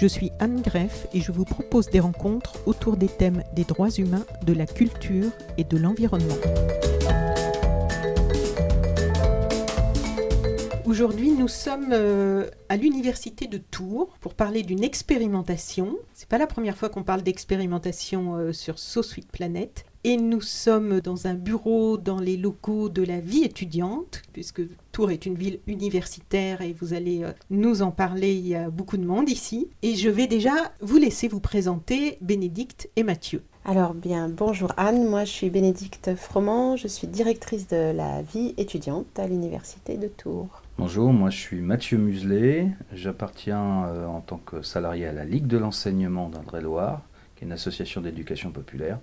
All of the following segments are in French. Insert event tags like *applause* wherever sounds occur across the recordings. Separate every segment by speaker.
Speaker 1: Je suis Anne Greff et je vous propose des rencontres autour des thèmes des droits humains, de la culture et de l'environnement. Aujourd'hui, nous sommes euh, à l'université de Tours pour parler d'une expérimentation. C'est pas la première fois qu'on parle d'expérimentation euh, sur So Planet. Et nous sommes dans un bureau dans les locaux de la vie étudiante, puisque Tours est une ville universitaire et vous allez euh, nous en parler, il y a beaucoup de monde ici. Et je vais déjà vous laisser vous présenter Bénédicte et Mathieu.
Speaker 2: Alors bien, bonjour Anne, moi je suis Bénédicte Froment, je suis directrice de la vie étudiante à l'université de Tours.
Speaker 3: Bonjour, moi je suis Mathieu Muselet, j'appartiens euh, en tant que salarié à la Ligue de l'enseignement d'Indre-et-Loire, qui est une association d'éducation populaire,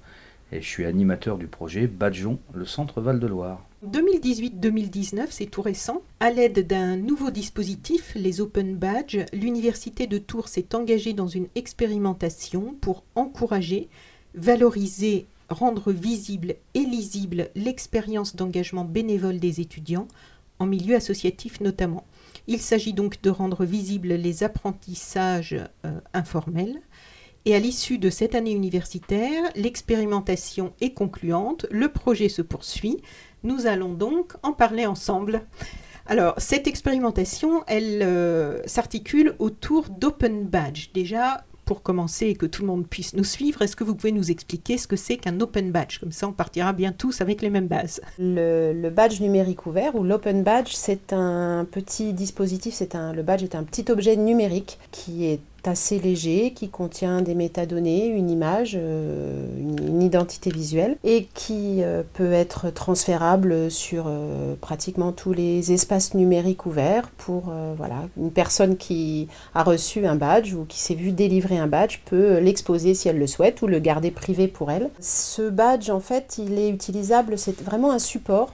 Speaker 3: et je suis animateur du projet Badjon, le centre Val-de-Loire.
Speaker 1: 2018-2019, c'est tout récent. À l'aide d'un nouveau dispositif, les Open Badges, l'université de Tours s'est engagée dans une expérimentation pour encourager, valoriser, rendre visible et lisible l'expérience d'engagement bénévole des étudiants, en milieu associatif notamment. Il s'agit donc de rendre visibles les apprentissages euh, informels. Et à l'issue de cette année universitaire, l'expérimentation est concluante, le projet se poursuit. Nous allons donc en parler ensemble. Alors, cette expérimentation, elle euh, s'articule autour d'Open Badge. Déjà, pour commencer et que tout le monde puisse nous suivre, est-ce que vous pouvez nous expliquer ce que c'est qu'un Open Badge? Comme ça, on partira bien tous avec les mêmes bases.
Speaker 2: Le, badge numérique ouvert ou l'Open Badge, c'est un petit dispositif, c'est un, le badge est un petit objet numérique qui est assez léger qui contient des métadonnées, une image, euh, une, identité visuelle et qui euh, peut être transférable sur euh, pratiquement tous les espaces numériques ouverts pour voilà, une personne qui a reçu un badge ou qui s'est vu délivrer un badge peut l'exposer si elle le souhaite ou le garder privé pour elle. Ce badge en fait il est utilisable, c'est vraiment un support,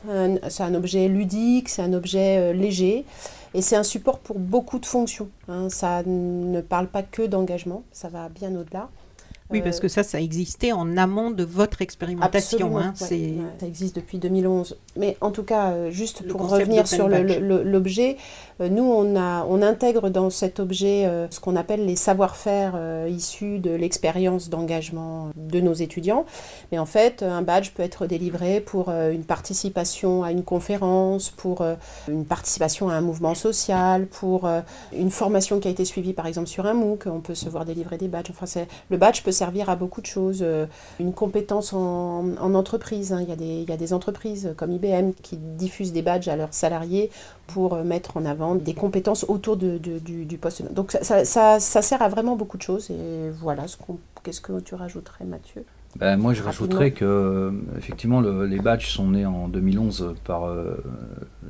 Speaker 2: c'est un objet ludique, c'est un objet léger. Et c'est un support pour beaucoup de fonctions. Hein. Ça ne parle pas que d'engagement, ça va bien au-delà.
Speaker 1: Oui, parce que ça, ça existait en amont de votre expérimentation.
Speaker 2: Hein, ça existe depuis 2011. Mais en tout cas, euh, juste pour revenir sur l'objet, euh, nous, on, a, on intègre dans cet objet euh, ce qu'on appelle les savoir-faire issus de l'expérience d'engagement de nos étudiants. Mais en fait, un badge peut être délivré pour une participation à une conférence, pour une participation à un mouvement social, pour une formation qui a été suivie par exemple sur un MOOC. On peut se voir délivrer des badges. Enfin, le badge peut servir à beaucoup de choses. Euh, une compétence en, entreprise, hein. il, y a des, entreprises comme IBM qui diffusent des badges à leurs salariés pour euh, mettre en avant des compétences autour du, poste. Donc ça, ça, sert à vraiment beaucoup de choses. Et voilà, qu'est-ce que tu rajouterais Mathieu?
Speaker 3: Ben, moi, je rajouterais que effectivement, les badges sont nés en 2011 par euh,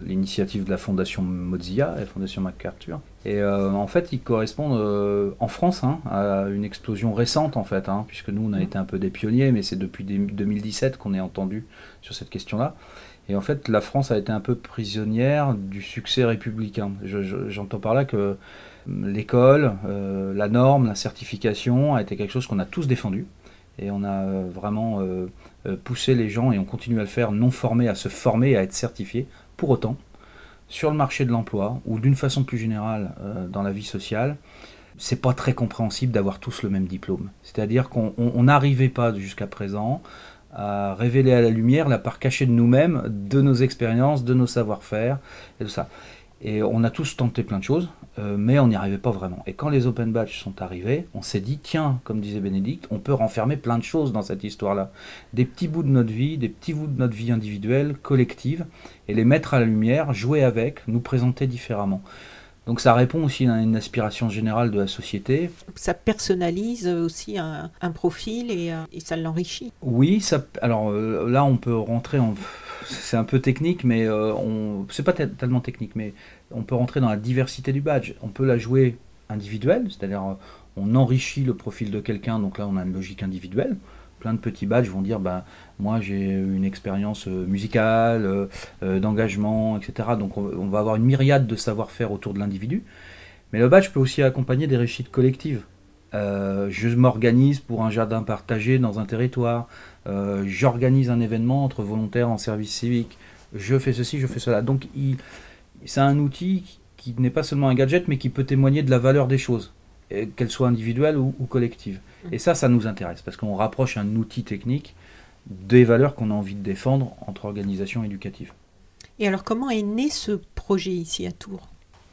Speaker 3: l'initiative de la fondation Mozilla, la fondation MacArthur. Et euh, en fait, ils correspondent euh, en France hein, à une explosion récente, en fait, hein, puisque nous, on a mmh. été un peu des pionniers, mais c'est depuis 2017 qu'on est entendu sur cette question-là. Et en fait, la France a été un peu prisonnière du succès républicain. J'entends par là que l'école, la norme, la certification a été quelque chose qu'on a tous défendu. Et on a euh, vraiment euh, euh, poussé les gens, et on continue à le faire, non formés, à se former, à être certifiés. Pour autant, sur le marché de l'emploi, ou d'une façon plus générale dans la vie sociale, c'est pas très compréhensible d'avoir tous le même diplôme. C'est-à-dire qu'on n'arrivait pas jusqu'à présent à révéler à la lumière la part cachée de nous-mêmes, de nos expériences, de nos savoir-faire, et tout ça. Et on a tous tenté plein de choses, euh, mais on n'y arrivait pas vraiment. Et quand les open badges sont arrivés, on s'est dit, tiens, comme disait Bénédicte, on peut renfermer plein de choses dans cette histoire-là. Des petits bouts de notre vie, des petits bouts de notre vie individuelle, collective, et les mettre à la lumière, jouer avec, nous présenter différemment. Donc ça répond aussi à une aspiration générale de la société.
Speaker 1: Ça personnalise aussi un, profil et, et ça l'enrichit.
Speaker 3: Oui, ça, alors euh, là on peut rentrer en c'est un peu technique, mais euh, on, c'est pas tellement technique, mais on peut rentrer dans la diversité du badge. On peut la jouer individuelle, c'est-à-dire euh, on enrichit le profil de quelqu'un, donc là on a une logique individuelle. Plein de petits badges vont dire, bah, moi j'ai une expérience euh, musicale, d'engagement, etc. Donc on, va avoir une myriade de savoir-faire autour de l'individu. Mais le badge peut aussi accompagner des réussites collectives. je m'organise pour un jardin partagé dans un territoire. Euh, j'organise un événement entre volontaires en service civique, je fais ceci, je fais cela. Donc c'est un outil qui, n'est pas seulement un gadget, mais qui peut témoigner de la valeur des choses, qu'elles soient individuelles ou, collectives. Et ça, ça nous intéresse, parce qu'on rapproche un outil technique des valeurs qu'on a envie de défendre entre organisations éducatives.
Speaker 1: Et alors, comment est né ce projet ici à Tours?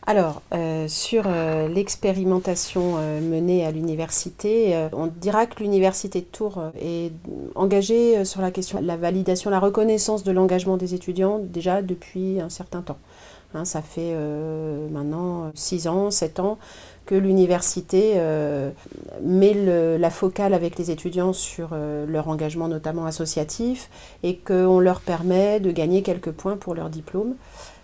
Speaker 2: Alors, euh, sur euh, l'expérimentation euh, menée à l'université, on dira que l'université de Tours est engagée sur la question de la validation, la reconnaissance de l'engagement des étudiants déjà depuis un certain temps. Hein, ça fait maintenant 6 ans, 7 ans que l'université met la focale avec les étudiants sur leur engagement notamment associatif et qu'on leur permet de gagner quelques points pour leur diplôme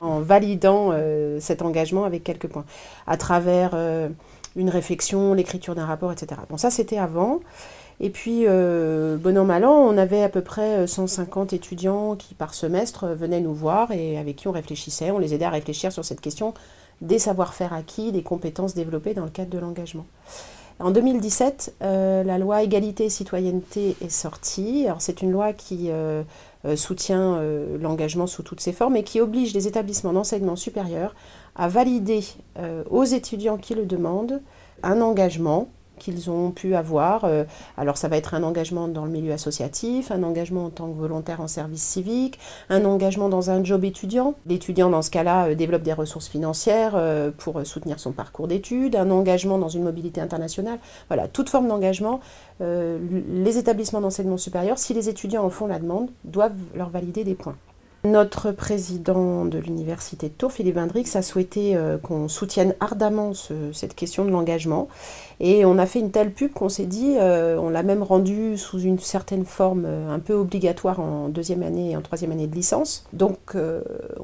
Speaker 2: en validant euh, cet engagement avec quelques points, à travers euh, une réflexion, l'écriture d'un rapport, etc. Bon, ça c'était avant. Et puis, euh, bon an, mal an, on avait à peu près 150 étudiants qui, par semestre, venaient nous voir et avec qui on réfléchissait. On les aidait à réfléchir sur cette question des savoir-faire acquis, des compétences développées dans le cadre de l'engagement. En 2017, la loi égalité et citoyenneté est sortie. C'est une loi qui euh, soutient euh, l'engagement sous toutes ses formes et qui oblige les établissements d'enseignement supérieur à valider euh, aux étudiants qui le demandent un engagement qu'ils ont pu avoir. Euh, alors ça va être un engagement dans le milieu associatif, un engagement en tant que volontaire en service civique, un engagement dans un job étudiant. L'étudiant dans ce cas-là euh, développe des ressources financières euh, pour soutenir son parcours d'études, un engagement dans une mobilité internationale. Voilà, toute forme d'engagement. les établissements d'enseignement supérieur, si les étudiants en font la demande, doivent leur valider des points. Notre président de l'université de Tours, Philippe Vendrix, a souhaité euh, qu'on soutienne ardemment cette question de l'engagement. Et on a fait une telle pub qu'on s'est dit, euh, on l'a même rendue sous une certaine forme euh, un peu obligatoire en deuxième année et en troisième année de licence. Donc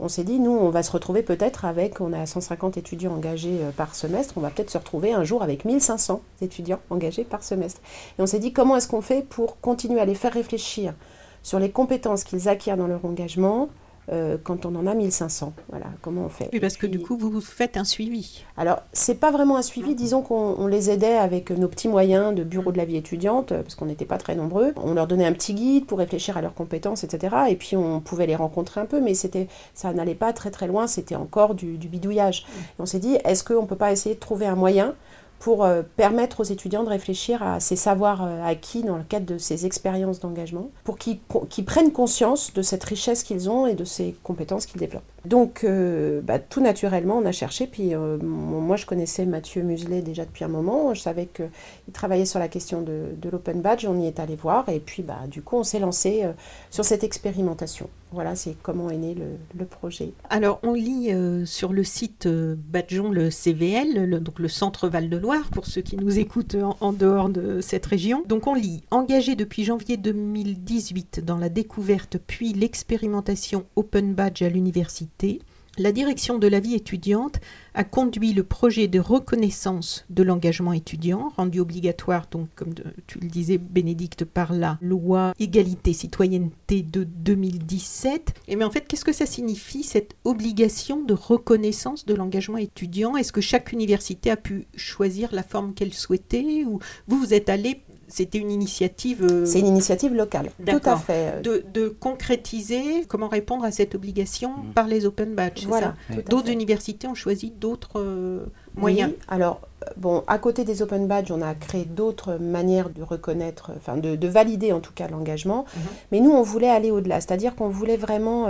Speaker 2: on s'est dit, nous, on va se retrouver peut-être avec, on a 150 étudiants engagés par semestre, on va peut-être se retrouver un jour avec 1500 étudiants engagés par semestre. Et on s'est dit, comment est-ce qu'on fait pour continuer à les faire réfléchir sur les compétences qu'ils acquièrent dans leur engagement euh, quand on en a 1500. Voilà, comment on fait.
Speaker 1: Oui, parce que du coup, vous faites un suivi.
Speaker 2: Alors, c'est pas vraiment un suivi, disons qu'on les aidait avec nos petits moyens de bureau de la vie étudiante, parce qu'on n'était pas très nombreux. On leur donnait un petit guide pour réfléchir à leurs compétences, etc. Et puis, on pouvait les rencontrer un peu, mais c'était, ça n'allait pas très très loin, c'était encore du, bidouillage. Et on s'est dit, est-ce qu'on ne peut pas essayer de trouver un moyen pour euh, permettre aux étudiants de réfléchir à ces savoirs euh, acquis dans le cadre de ces expériences d'engagement, pour qu'ils prennent conscience de cette richesse qu'ils ont et de ces compétences qu'ils développent. Donc, euh, bah, tout naturellement, on a cherché. Puis, moi, je connaissais Mathieu Muselet déjà depuis un moment. Je savais qu'il travaillait sur la question de, l'open badge. On y est allé voir. Et puis, bah, du coup, on s'est lancé sur cette expérimentation. Voilà, c'est comment est né le, projet.
Speaker 1: Alors, on lit sur le site Badgeon le CVL, donc le Centre Val-de-Loire, pour ceux qui nous écoutent en, dehors de cette région. Donc, on lit engagé depuis janvier 2018 dans la découverte puis l'expérimentation Open Badge à l'université. La direction de la vie étudiante a conduit le projet de reconnaissance de l'engagement étudiant, rendu obligatoire, comme tu le disais Bénédicte, par la loi égalité citoyenneté de 2017. Et mais en fait, qu'est-ce que ça signifie cette obligation de reconnaissance de l'engagement étudiant? Est-ce que chaque université a pu choisir la forme qu'elle souhaitait ou vous vous êtes allé c'était une initiative.
Speaker 2: Euh, c'est une initiative locale, tout à fait.
Speaker 1: De, concrétiser comment répondre à cette obligation mm. par les open badges. Voilà. D'autres universités ont choisi d'autres euh, moyens.
Speaker 2: Alors, euh, bon, à côté des open badges, on a créé d'autres manières de reconnaître, enfin de, valider en tout cas l'engagement. Mm-hmm. Mais nous, on voulait aller au-delà, c'est-à-dire qu'on voulait vraiment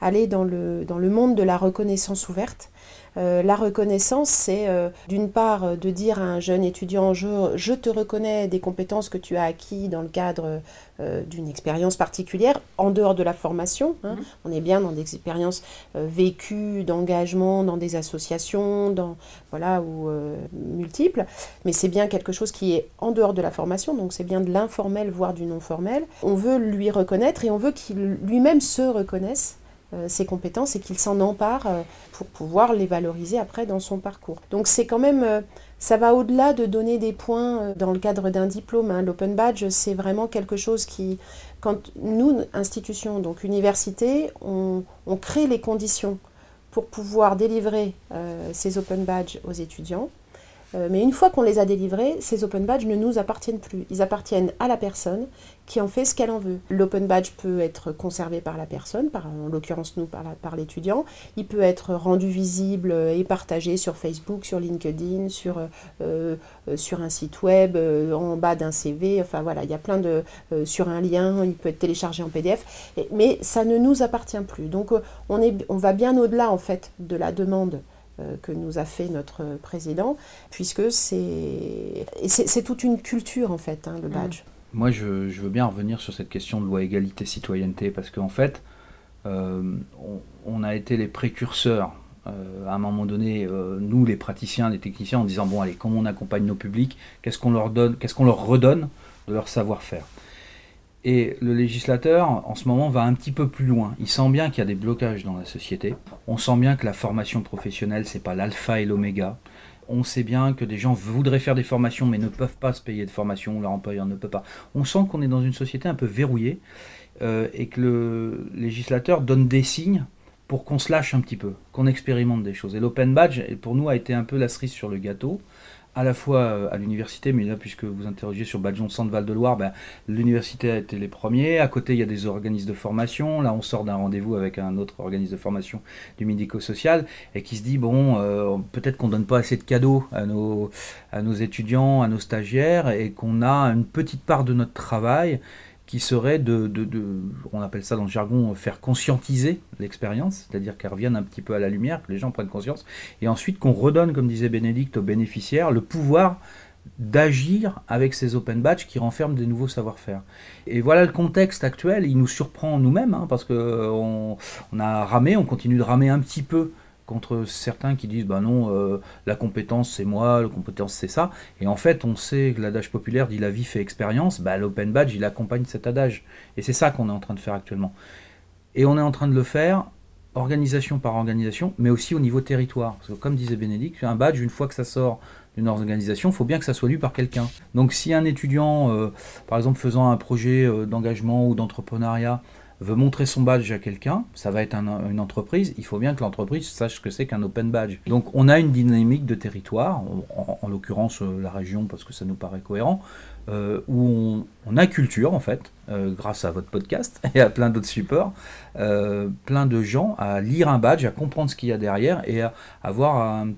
Speaker 2: aller dans le, dans le monde de la reconnaissance ouverte la reconnaissance, c'est d'une part de dire à un jeune étudiant, je, te reconnais des compétences que tu as acquis dans le cadre d'une expérience particulière, en dehors de la formation. Hein. Mhm. On est bien dans des expériences vécues, d'engagement, dans des associations, dans, voilà, ou multiples, mais c'est bien quelque chose qui est en dehors de la formation, donc c'est bien de l'informel, voire du non formel. On veut lui reconnaître et on veut qu'il lui-même se reconnaisse euh, ses compétences et qu'il s'en empare euh, pour pouvoir les valoriser après dans son parcours. Donc c'est quand même, euh, ça va au-delà de donner des points dans le cadre d'un diplôme. Hein. L'open badge, c'est vraiment quelque chose qui, quand nous, institutions, donc université, on, on crée les conditions pour pouvoir délivrer ces open badges aux étudiants. Euh, mais une fois qu'on les a délivrés, ces open badges ne nous appartiennent plus. Ils appartiennent à la personne qui en fait ce qu'elle en veut. L'open badge peut être conservé par la personne, en l'occurrence nous par, l'étudiant. Il peut être rendu visible et partagé sur Facebook, sur LinkedIn, sur, euh, euh, un site web, en bas d'un CV. Enfin voilà, il y a plein de... sur un lien, il peut être téléchargé en PDF. mais ça ne nous appartient plus. Donc on, est, on va bien au-delà en fait de la demande que nous a fait notre président, puisque c'est toute une culture en fait, hein, le mm. badge.
Speaker 3: Moi, je, veux bien revenir sur cette question de loi égalité-citoyenneté, parce qu'en fait, euh, on, a été les précurseurs euh, à un moment donné, nous les praticiens, les techniciens, en disant bon allez, comment on accompagne nos publics, qu'est-ce qu'on leur donne, qu'est-ce qu'on leur redonne de leur savoir-faire? Et le législateur, en ce moment, va un petit peu plus loin. Il sent bien qu'il y a des blocages dans la société. On sent bien que la formation professionnelle, c'est pas l'alpha et l'oméga. On sait bien que des gens voudraient faire des formations mais ne peuvent pas se payer de formation, leur employeur ne peut pas. On sent qu'on est dans une société un peu verrouillée euh, et que le législateur donne des signes pour qu'on se lâche un petit peu, qu'on expérimente des choses. Et l'open badge, pour nous, a été un peu la cerise sur le gâteau à la fois euh, à l'université, mais là, puisque vous interrogez sur Badjon Centre Val-de-Loire, ben, l'université a été les premiers. À côté, il y a des organismes de formation. Là, on sort d'un rendez-vous avec un autre organisme de formation du médico-social et qui se dit bon, euh, peut-être qu'on donne pas assez de cadeaux à nos, à nos étudiants, à nos stagiaires et qu'on a une petite part de notre travail qui serait de, on appelle ça dans le jargon, faire conscientiser l'expérience, c'est-à-dire qu'elle revienne un petit peu à la lumière, que les gens prennent conscience, et ensuite qu'on redonne, comme disait Bénédicte, aux bénéficiaires le pouvoir d'agir avec ces open badges qui renferment des nouveaux savoir-faire. Et voilà le contexte actuel, il nous surprend nous-mêmes, hein, parce qu'on on a ramé, on continue de ramer un petit peu contre certains qui disent bah non euh, la compétence c'est moi la compétence c'est ça. Et en fait on sait que l'adage populaire dit la vie fait expérience bah l'open badge il accompagne cet adage. Et c'est ça qu'on est en train de faire actuellement. Et on est en train de le faire organisation par organisation mais aussi au niveau territoire. Parce que comme disait Bénédicte un badge une fois que ça sort d'une organisation, il faut bien que ça soit lu par quelqu'un. Donc si un étudiant, euh, par exemple faisant un projet euh, d'engagement ou d'entrepreneuriat, veut montrer son badge à quelqu'un, ça va être une entreprise, il faut bien que l'entreprise sache ce que c'est qu'un open badge. Donc on a une dynamique de territoire, en, l'occurrence euh, la région parce que ça nous paraît cohérent, euh, où on, a culture en fait, euh, grâce à votre podcast *laughs* et à plein d'autres supports, plein de gens à lire un badge, à comprendre ce qu'il y a derrière et à avoir un,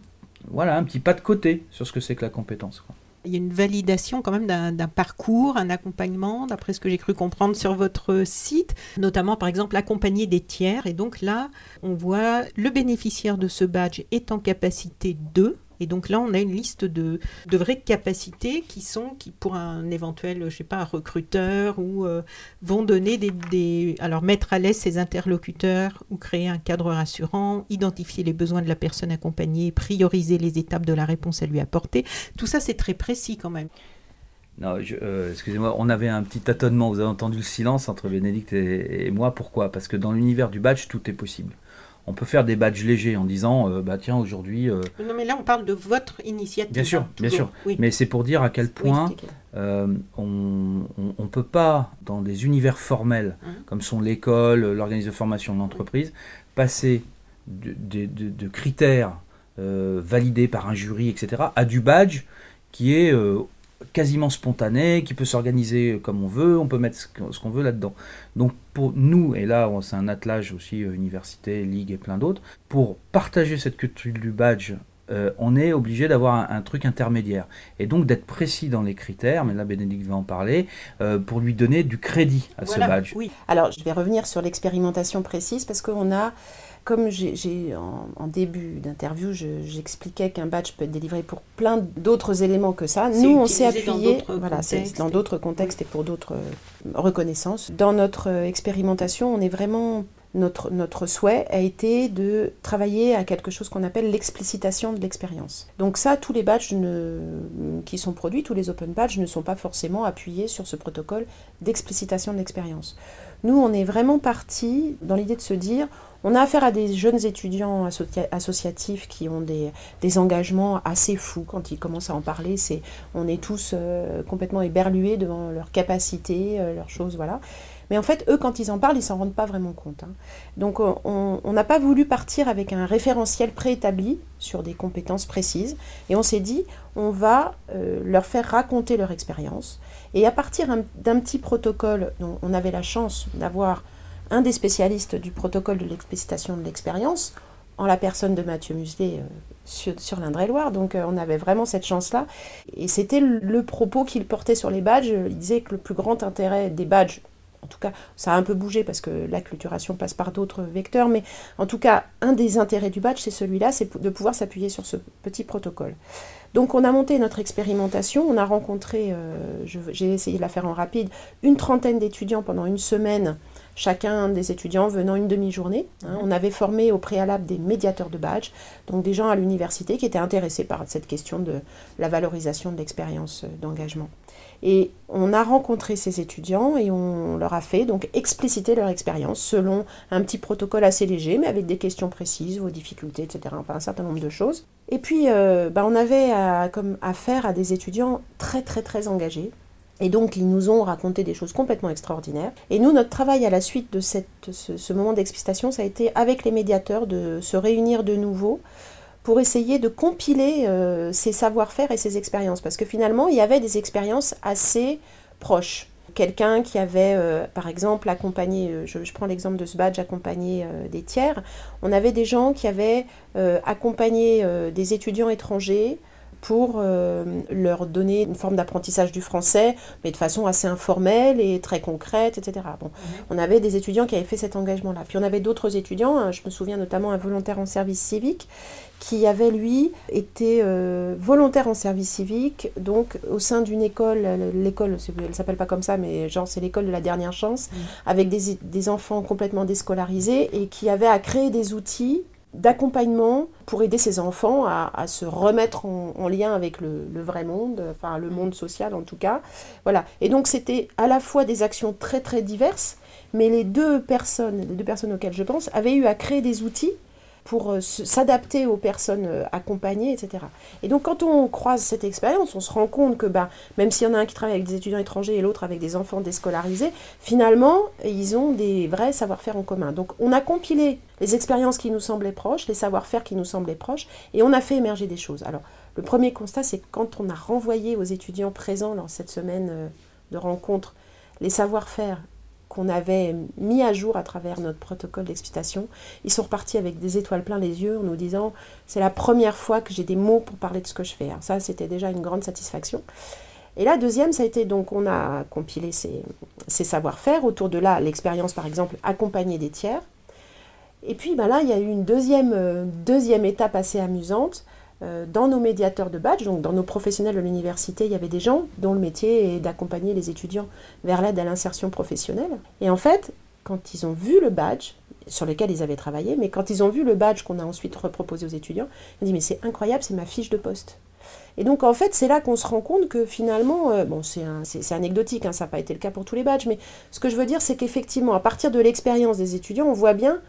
Speaker 3: voilà, un petit pas de côté sur ce que c'est que la compétence
Speaker 1: il y a une validation quand même d'un parcours, un accompagnement, d'après ce que j'ai cru comprendre sur votre site, notamment par exemple accompagner des tiers. Et donc là, on voit le bénéficiaire de ce badge est en capacité de, et donc là, on a une liste de, de vraies capacités qui sont, qui pour un éventuel, je sais pas, un recruteur ou euh, vont donner des, alors mettre à l'aise ses interlocuteurs ou créer un cadre rassurant, identifier les besoins de la personne accompagnée, prioriser les étapes de la réponse à lui apporter. Tout ça, c'est très précis quand même.
Speaker 3: Non, euh, excusez-moi, on avait un petit tâtonnement. Vous avez entendu le silence entre Bénédicte et moi. Pourquoi? Parce que dans l'univers du badge, tout est possible on peut faire des badges légers en disant euh, bah tiens aujourd'hui. Euh,
Speaker 1: non mais là on parle de votre initiative.
Speaker 3: Bien sûr, bien sûr. Mais c'est pour dire à quel point euh, on ne peut pas dans des univers formels hein. comme sont l'école, l'organisme de formation de l'entreprise, passer de, critères validés par un jury, etc., à du badge qui est quasiment spontané, qui peut s'organiser comme on veut, on peut mettre ce qu'on veut là-dedans. Donc pour nous, et là c'est un attelage aussi, euh, université, ligue et plein d'autres, pour partager cette culture du badge, euh, on est obligé d'avoir un, truc intermédiaire. Et donc d'être précis dans les critères, mais là Bénédicte va en parler, euh, pour lui donner du crédit à ce badge.
Speaker 2: Oui. Alors je vais revenir sur l'expérimentation précise parce qu'on a comme j'ai en, début d'interview, j'expliquais qu'un badge peut être délivré pour plein d'autres éléments que ça. Nous, on s'est appuyé, dans d'autres contextes et pour d'autres euh, reconnaissances. Dans notre euh, expérimentation, on est vraiment notre, notre, souhait a été de travailler à quelque chose qu'on appelle l'explicitation de l'expérience. Donc ça, tous les badges qui sont produits, tous les open badges ne sont pas forcément appuyés sur ce protocole d'explicitation de l'expérience. Nous, on est vraiment parti dans l'idée de se dire, on a affaire à des jeunes étudiants associatifs qui ont des, engagements assez fous. Quand ils commencent à en parler, c'est, on est tous euh, complètement éberlués devant leurs capacités, euh, leurs choses, voilà. Mais en fait, eux, quand ils en parlent, ils s'en rendent pas vraiment compte. Hein. Donc, on n'a pas voulu partir avec un référentiel préétabli sur des compétences précises. Et on s'est dit, on va euh, leur faire raconter leur expérience. Et à partir d'un petit protocole, dont on avait la chance d'avoir un des spécialistes du protocole de l'explicitation de l'expérience, en la personne de Mathieu Muselet euh, sur, l'Indre-et-Loire. Donc euh, on avait vraiment cette chance-là. Et c'était le, propos qu'il portait sur les badges. Il disait que le plus grand intérêt des badges, en tout cas ça a un peu bougé parce que l'acculturation passe par d'autres vecteurs, mais en tout cas un des intérêts du badge, c'est celui-là, c'est de pouvoir s'appuyer sur ce petit protocole. Donc on a monté notre expérimentation, on a rencontré, euh, j'ai essayé de la faire en rapide, une trentaine d'étudiants pendant une semaine chacun des étudiants venant une demi-journée. Hein. On avait formé au préalable des médiateurs de badge, donc des gens à l'université qui étaient intéressés par cette question de la valorisation de l'expérience euh, d'engagement. Et on a rencontré ces étudiants et on leur a fait donc expliciter leur expérience selon un petit protocole assez léger, mais avec des questions précises, vos difficultés, etc. Enfin, un certain nombre de choses. Et puis, euh, bah, on avait comme affaire à des étudiants très, très, très engagés, et donc, ils nous ont raconté des choses complètement extraordinaires. Et nous, notre travail à la suite de ce, moment d'explicitation, ça a été avec les médiateurs de se réunir de nouveau pour essayer de compiler euh, ces savoir-faire et ces expériences. Parce que finalement, il y avait des expériences assez proches. Quelqu'un qui avait, euh, par exemple, accompagné, euh, je, prends l'exemple de ce badge, accompagné des tiers, on avait des gens qui avaient accompagné des étudiants étrangers pour euh, leur donner une forme d'apprentissage du français, mais de façon assez informelle et très concrète, etc. Bon, mhm. On avait des étudiants qui avaient fait cet engagement-là. Puis on avait d'autres étudiants, hein, je me souviens notamment un volontaire en service civique, qui avait, lui, été euh, volontaire en service civique, donc au sein d'une école, l'école, elle ne s'appelle pas comme ça, mais genre c'est l'école de la dernière chance, mhm. avec des, des enfants complètement déscolarisés, et qui avait à créer des outils d'accompagnement pour aider ces enfants à, se remettre en, lien avec le, vrai monde, enfin le monde social en tout cas. Voilà. Et donc c'était à la fois des actions très très diverses, mais les deux personnes, les deux personnes auxquelles je pense, avaient eu à créer des outils pour euh, s'adapter aux personnes euh, accompagnées, etc. Et donc quand on croise cette expérience, on se rend compte que bah, même s'il y en a un qui travaille avec des étudiants étrangers et l'autre avec des enfants déscolarisés, finalement, ils ont des vrais savoir-faire en commun. Donc on a compilé les expériences qui nous semblaient proches, les savoir-faire qui nous semblaient proches, et on a fait émerger des choses. Alors le premier constat, c'est que quand on a renvoyé aux étudiants présents dans cette semaine euh, de rencontre les savoir-faire qu'on avait mis à jour à travers notre protocole d'explication. Ils sont repartis avec des étoiles plein les yeux en nous disant c'est la première fois que j'ai des mots pour parler de ce que je fais. ça, c'était déjà une grande satisfaction. Et la deuxième, ça a été donc on a compilé ces, savoir-faire autour de là l'expérience par exemple accompagner des tiers. Et puis ben là, il y a eu une deuxième, euh, deuxième étape assez amusante dans nos médiateurs de badge, donc dans nos professionnels de l'université, il y avait des gens dont le métier est d'accompagner les étudiants vers l'aide à l'insertion professionnelle. Et en fait, quand ils ont vu le badge, sur lequel ils avaient travaillé, mais quand ils ont vu le badge qu'on a ensuite reproposé aux étudiants, ils ont dit mais c'est incroyable, c'est ma fiche de poste. Et donc en fait, c'est là qu'on se rend compte que finalement, euh, bon, c'est anecdotique, hein, ça n'a pas été le cas pour tous les badges, mais ce que je veux dire, c'est qu'effectivement, à partir de l'expérience des étudiants, on voit bien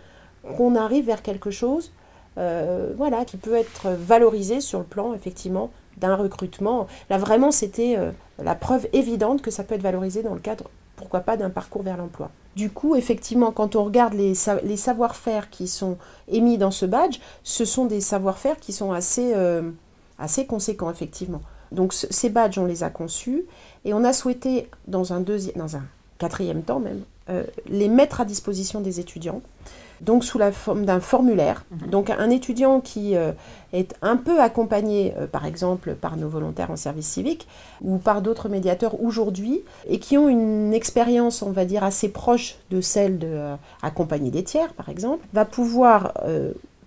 Speaker 2: qu'on arrive vers quelque chose euh, voilà, qui peut être valorisé sur le plan effectivement d'un recrutement. Là vraiment c'était euh, la preuve évidente que ça peut être valorisé dans le cadre, pourquoi pas, d'un parcours vers l'emploi. Du coup, effectivement, quand on regarde les, les savoir-faire qui sont émis dans ce badge, ce sont des savoir-faire qui sont assez, euh, assez conséquents, effectivement. Donc ces badges, on les a conçus et on a souhaité, dans un, deuxième, dans un quatrième temps même, les mettre à disposition des étudiants donc sous la forme d'un formulaire. Mhm. Donc un étudiant qui euh, est un peu accompagné, euh, par exemple, par nos volontaires en service civique ou par d'autres médiateurs aujourd'hui, et qui ont une expérience, on va dire, assez proche de celle d'accompagner des tiers, par exemple, va pouvoir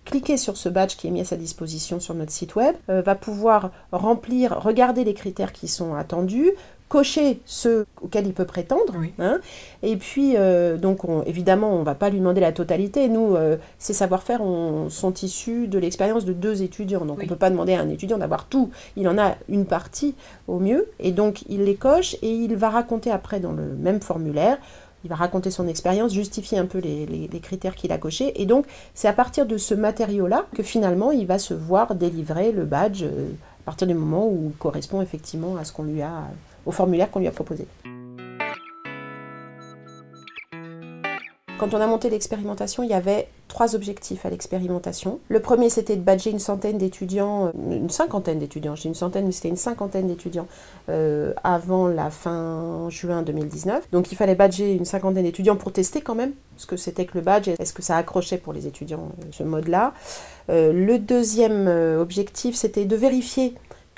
Speaker 2: cliquer sur ce badge qui est mis à sa disposition sur notre site web, va pouvoir remplir, regarder les critères qui sont attendus, cocher ceux auxquels il peut prétendre. Hein. et puis, euh, donc, évidemment, on ne va pas lui demander la totalité. Nous, euh, ces savoir-faire sont issus de l'expérience de deux étudiants. Donc, on ne peut pas demander à un étudiant d'avoir tout. Il en a une partie au mieux. Et donc, il les coche et il va raconter après dans le même formulaire. Il va raconter son expérience, justifier un peu les, critères qu'il a cochés. Et donc, c'est à partir de ce matériau-là que finalement, il va se voir délivrer le badge euh, à partir du moment où il correspond effectivement à ce qu'on lui a au formulaire qu'on lui a proposé. Quand on a monté l'expérimentation, il y avait trois objectifs à l'expérimentation. Le premier, c'était de badger une centaine d'étudiants, euh, une cinquantaine d'étudiants, j'ai une centaine, mais c'était une cinquantaine d'étudiants euh, avant la fin juin 2019. Donc il fallait badger une cinquantaine d'étudiants pour tester quand même ce que c'était que le badge, est-ce que ça accrochait pour les étudiants, euh, ce mode-là. le deuxième objectif, c'était de vérifier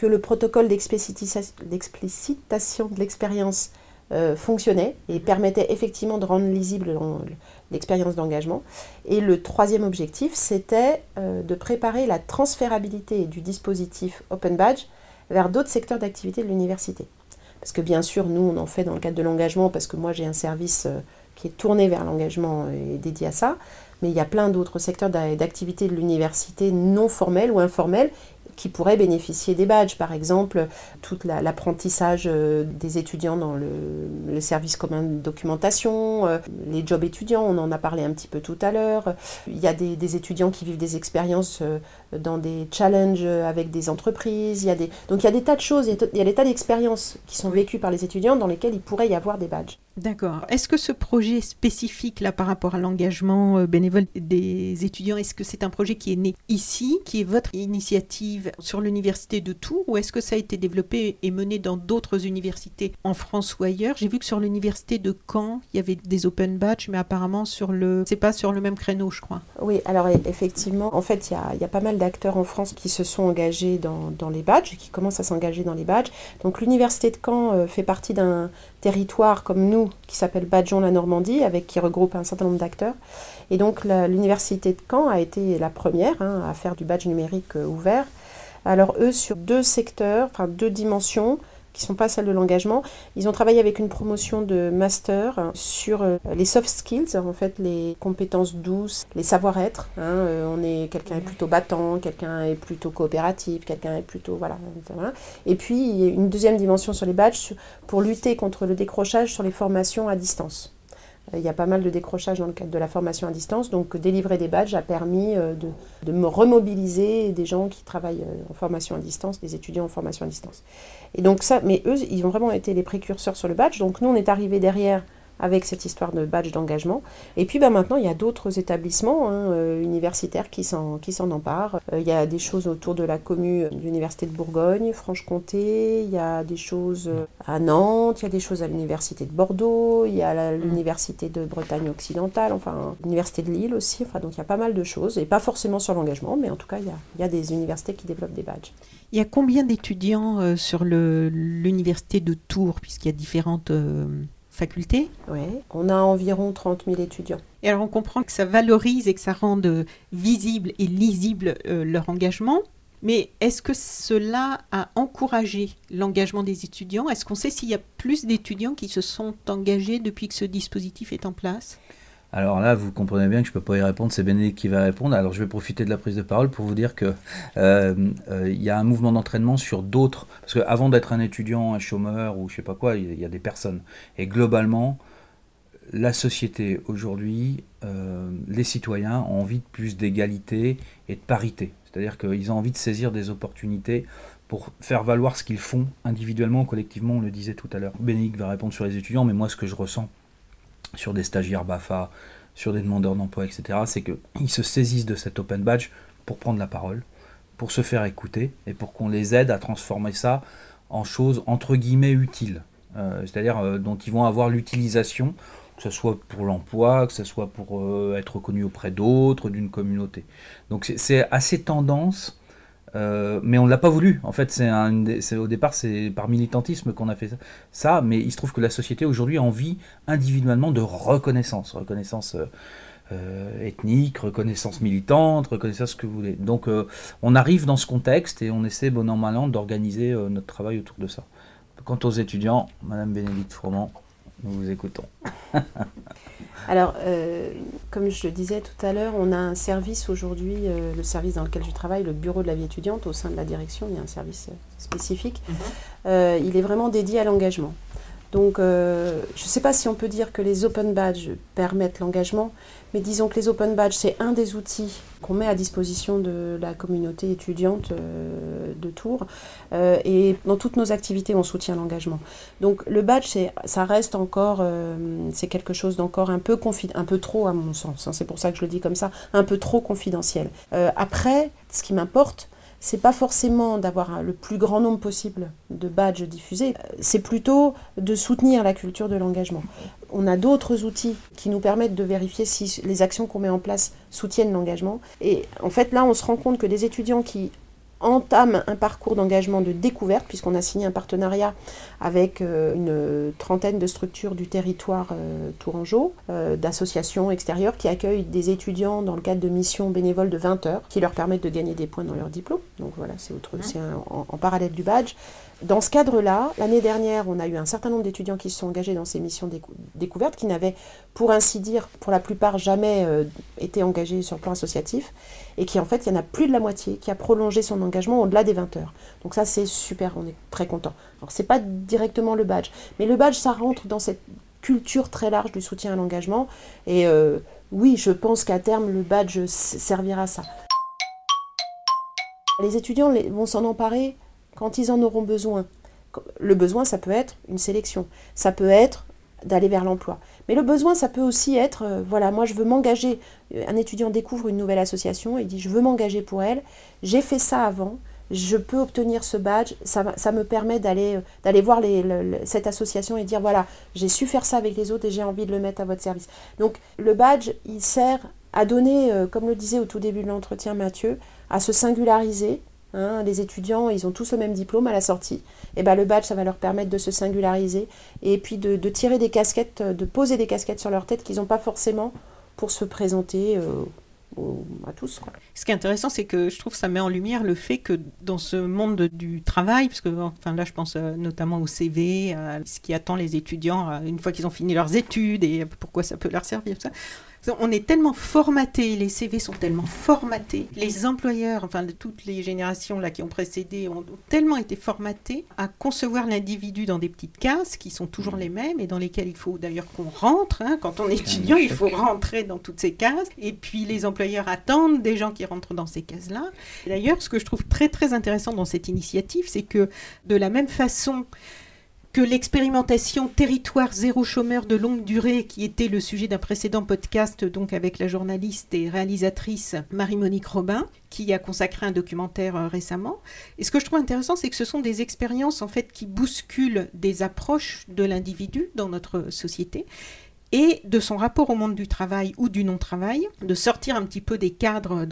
Speaker 2: le protocole d'explicitation de l'expérience euh, fonctionnait et permettait effectivement de rendre lisible l'expérience d'engagement. Et le troisième objectif, c'était euh, de préparer la transférabilité du dispositif Open Badge vers d'autres secteurs d'activité de l'université. Parce que bien sûr, nous, on en fait dans le cadre de l'engagement, parce que moi, j'ai un service euh, qui est tourné vers l'engagement et dédié à ça. Mais il y a plein d'autres secteurs d'activité de l'université non formels ou informels qui pourraient bénéficier des badges. Par exemple, tout l'apprentissage euh, des étudiants dans le, service commun de documentation, euh, les jobs étudiants, on en a parlé un petit peu tout à l'heure. Il y a des, étudiants qui vivent des expériences euh, dans des challenges avec des entreprises. Donc il y a des tas de choses, il y a des tas d'expériences qui sont vécues par les étudiants dans lesquelles il pourrait y avoir des badges.
Speaker 1: D'accord. Est-ce que ce projet spécifique là par rapport à l'engagement euh, bénévole des étudiants, est-ce que c'est un projet qui est né ici, qui est votre initiative sur l'université de Tours, ou est-ce que ça a été développé et mené dans d'autres universités en France ou ailleurs? J'ai vu que sur l'université de Caen, il y avait des open badges, mais apparemment sur le, c'est pas sur le même créneau, je crois.
Speaker 2: Oui, alors e, effectivement, en fait, il y a, y a, pas mal d'acteurs en France qui se sont engagés dans, dans les badges, qui commencent à s'engager dans les badges. Donc l'université de Caen euh, fait partie d'un territoire comme nous qui s'appelle Badjon-la-Normandie, avec qui regroupe un certain nombre d'acteurs. Et donc l'université de Caen a été la première hein, à faire du badge numérique euh, ouvert. Alors eux, sur deux secteurs, enfin deux dimensions, qui ne sont pas celles de l'engagement. Ils ont travaillé avec une promotion de master sur euh, les soft skills, en fait les compétences douces, les savoir-être. Hein. Euh, on est quelqu'un est plutôt battant, quelqu'un est plutôt coopératif, quelqu'un est plutôt voilà, Et puis une deuxième dimension sur les badges pour lutter contre le décrochage sur les formations à distance. Euh, il y a pas mal de décrochage dans le cadre de la formation à distance, donc délivrer des badges a permis de, de remobiliser des gens qui travaillent en formation à distance, des étudiants en formation à distance. Et donc ça, mais eux, ils ont vraiment été les précurseurs sur le badge. Donc nous, on est arrivé derrière avec cette histoire de badge d'engagement. Et puis ben, maintenant, il y a d'autres établissements hein, euh, universitaires qui s'en, qui s'en emparent. Euh, il y a des choses autour de la commune de l'Université de Bourgogne, Franche-Comté, il y a des choses euh, à Nantes, il y a des choses à l'Université de Bordeaux, il y a l'Université de Bretagne occidentale, enfin l'Université de Lille aussi. Enfin, donc il y a pas mal de choses, et pas forcément sur l'engagement, mais en tout cas, il y a, il y a des universités qui développent des badges.
Speaker 1: Il y a combien d'étudiants sur l'université de Tours, puisqu'il y a différentes faculté
Speaker 2: Oui, on a environ 30 000 étudiants.
Speaker 1: Et alors on comprend que ça valorise et que ça rende visible et lisible euh, leur engagement. Mais est-ce que cela a encouragé l'engagement des étudiants? Est-ce qu'on sait s'il y a plus d'étudiants qui se sont engagés depuis que ce dispositif est en place?
Speaker 3: Alors là, vous comprenez bien que je ne peux pas y répondre, c'est Bénédicte qui va répondre. Alors je vais profiter de la prise de parole pour vous dire qu'il euh, euh, y a un mouvement d'entraînement sur d'autres. Parce qu'avant d'être un étudiant, un chômeur ou je sais pas quoi, il y, a des personnes. Et globalement, la société aujourd'hui, euh, les citoyens ont envie de plus d'égalité et de parité. C'est-à-dire qu'ils ont envie de saisir des opportunités pour faire valoir ce qu'ils font individuellement, collectivement, on le disait tout à l'heure. Bénédicte va répondre sur les étudiants, mais moi ce que je ressens sur des stagiaires BAFA, sur des demandeurs d'emploi, etc., c'est qu'ils se saisissent de cet open badge pour prendre la parole, pour se faire écouter et pour qu'on les aide à transformer ça en choses entre guillemets utiles, euh, c'est-à-dire euh, dont ils vont avoir l'utilisation que ce soit pour l'emploi, que ce soit pour euh, être reconnu auprès d'autres, d'une communauté. Donc c'est assez tendance, euh, mais on ne l'a pas voulu. En fait, c'est au départ, c'est par militantisme qu'on a fait ça, mais il se trouve que la société aujourd'hui a envie individuellement de reconnaissance, reconnaissance euh, ethnique, reconnaissance militante, reconnaissance ce que vous voulez. Donc on arrive dans ce contexte et on essaie, bon an, mal an, d'organiser notre travail autour de ça. Quant aux étudiants, Madame Bénédicte Froment, nous vous écoutons. *laughs*
Speaker 2: Alors, euh, comme je le disais tout à l'heure, on a un service aujourd'hui, euh, le service dans lequel je travaille, le bureau de la vie étudiante, au sein de la direction, il y a un service euh, spécifique. Mhm. il est vraiment dédié à l'engagement. Donc, je ne sais pas si on peut dire que les open badges permettent l'engagement, mais disons que les open badges, c'est un des outils qu'on met à disposition de la communauté étudiante euh, de Tours. Euh, et dans toutes nos activités, on soutient l'engagement. Donc le badge, ça reste encore, euh, c'est quelque chose d'encore un peu un peu trop à mon sens. Hein. c'est pour ça que je le dis comme ça, un peu trop confidentiel. après, ce qui m'importe, c'est pas forcément d'avoir le plus grand nombre possible de badges diffusés, c'est plutôt de soutenir la culture de l'engagement. On a d'autres outils qui nous permettent de vérifier si les actions qu'on met en place soutiennent l'engagement. Et en fait, là, on se rend compte que des étudiants qui entame un parcours d'engagement de découverte, puisqu'on a signé un partenariat avec euh, une trentaine de structures du territoire euh, tourangeau, euh, d'associations extérieures qui accueillent des étudiants dans le cadre de missions bénévoles de 20 heures, qui leur permettent de gagner des points dans leur diplôme. Donc voilà, c'est autre, c'est en, parallèle du badge. Dans ce cadre-là, l'année dernière, on a eu un certain nombre d'étudiants qui se sont engagés dans ces missions découvertes, qui n'avaient, pour ainsi dire, pour la plupart jamais été engagés sur le plan associatif et qui en fait, il y en a plus de la moitié qui a prolongé son engagement au-delà des 20 heures. Donc ça, c'est super, on est très content. Alors c'est pas directement le badge, mais le badge, ça rentre dans cette culture très large du soutien à l'engagement. Et euh, oui, je pense qu'à terme, le badge servira à ça. Les étudiants vont s'en emparer quand ils en auront besoin. Le besoin, ça peut être une sélection, ça peut être d'aller vers l'emploi. Mais le besoin, ça peut aussi être, euh, voilà, moi je veux m'engager. Euh, un étudiant découvre une nouvelle association et dit, je veux m'engager pour elle. J'ai fait ça avant, je peux obtenir ce badge. Ça, me permet d'aller, euh, voir cette association et dire, voilà, j'ai su faire ça avec les autres et j'ai envie de le mettre à votre service. Donc le badge, il sert à donner, comme le disait au tout début de l'entretien Mathieu, à se singulariser, Hein, les étudiants, ils ont tous le même diplôme à la sortie. Et eh ben, le badge, ça va leur permettre de se singulariser et puis de, tirer des casquettes, de poser des casquettes sur leur tête qu'ils n'ont pas forcément pour se présenter euh, à tous.
Speaker 1: Ce qui est intéressant, c'est que je trouve que ça met en lumière le fait que dans ce monde du travail, parce que enfin, là je pense euh, notamment au CV, à ce qui attend les étudiants une fois qu'ils ont fini leurs études et pourquoi ça peut leur servir, ça on est tellement formaté, les CV sont tellement formatés, les employeurs, enfin de toutes les générations là qui ont précédé, ont tellement été formatés à concevoir l'individu dans des petites cases qui sont toujours les mêmes et dans lesquelles il faut d'ailleurs qu'on rentre. Hein. Quand on est étudiant, il faut rentrer dans toutes ces cases. Et puis les employeurs attendent des gens qui rentrent dans ces cases-là. D'ailleurs, ce que je trouve très très intéressant dans cette initiative, c'est que de la même façon que l'expérimentation territoire zéro chômeur de longue durée, qui était le sujet d'un précédent podcast, donc avec la journaliste et réalisatrice Marie-Monique Robin, qui a consacré un documentaire euh, récemment. Et ce que je trouve intéressant, c'est que ce sont des expériences en fait qui bousculent des approches de l'individu dans notre société et de son rapport au monde du travail ou du non-travail, de sortir un petit peu des cadres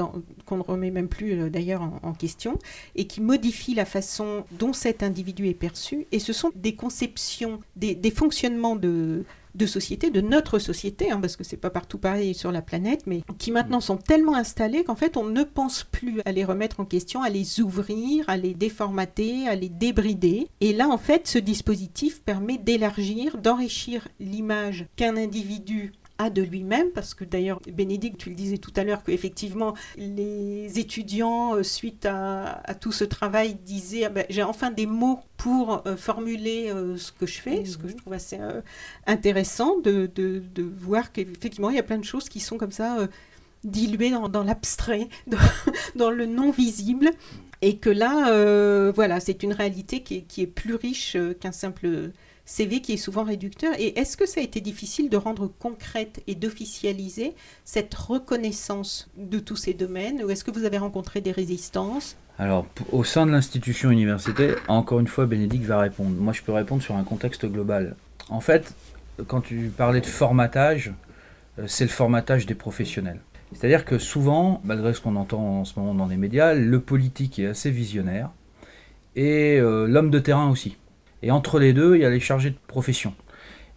Speaker 1: qu'on ne remet même plus euh, d'ailleurs en, question, et qui modifie la façon dont cet individu est perçu. Et ce sont des conceptions, des, des fonctionnements de, de société, de notre société, hein, parce que c'est pas partout pareil sur la planète, mais qui maintenant sont tellement installés qu'en fait on ne pense plus à les remettre en question, à les ouvrir, à les déformater, à les débrider. Et là en fait ce dispositif permet d'élargir, d'enrichir l'image qu'un individu de lui-même, parce que d'ailleurs, Bénédicte, tu le disais tout à l'heure, qu'effectivement, les étudiants, euh, suite à, tout ce travail, disaient ah ben, j'ai enfin des mots pour euh, formuler euh, ce que je fais, ce que je trouve assez intéressant de, de, voir qu'effectivement, il y a plein de choses qui sont comme ça diluées dans, dans l'abstrait, *laughs* dans, dans, le non visible. Et que là, voilà, c'est une réalité qui est, qui est plus riche qu'un simple CV qui est souvent réducteur. Et est-ce que ça a été difficile de rendre concrète et d'officialiser cette reconnaissance de tous ces domaines Ou est-ce que vous avez rencontré des résistances?
Speaker 3: Alors, au sein de l'institution universitaire, encore une fois, Bénédicte va répondre. Moi, je peux répondre sur un contexte global. En fait, quand tu parlais de formatage, euh, c'est le formatage des professionnels. C'est-à-dire que souvent, malgré ce qu'on entend en ce moment dans les médias, le politique est assez visionnaire et euh, l'homme de terrain aussi. Et entre les deux, il y a les chargés de profession.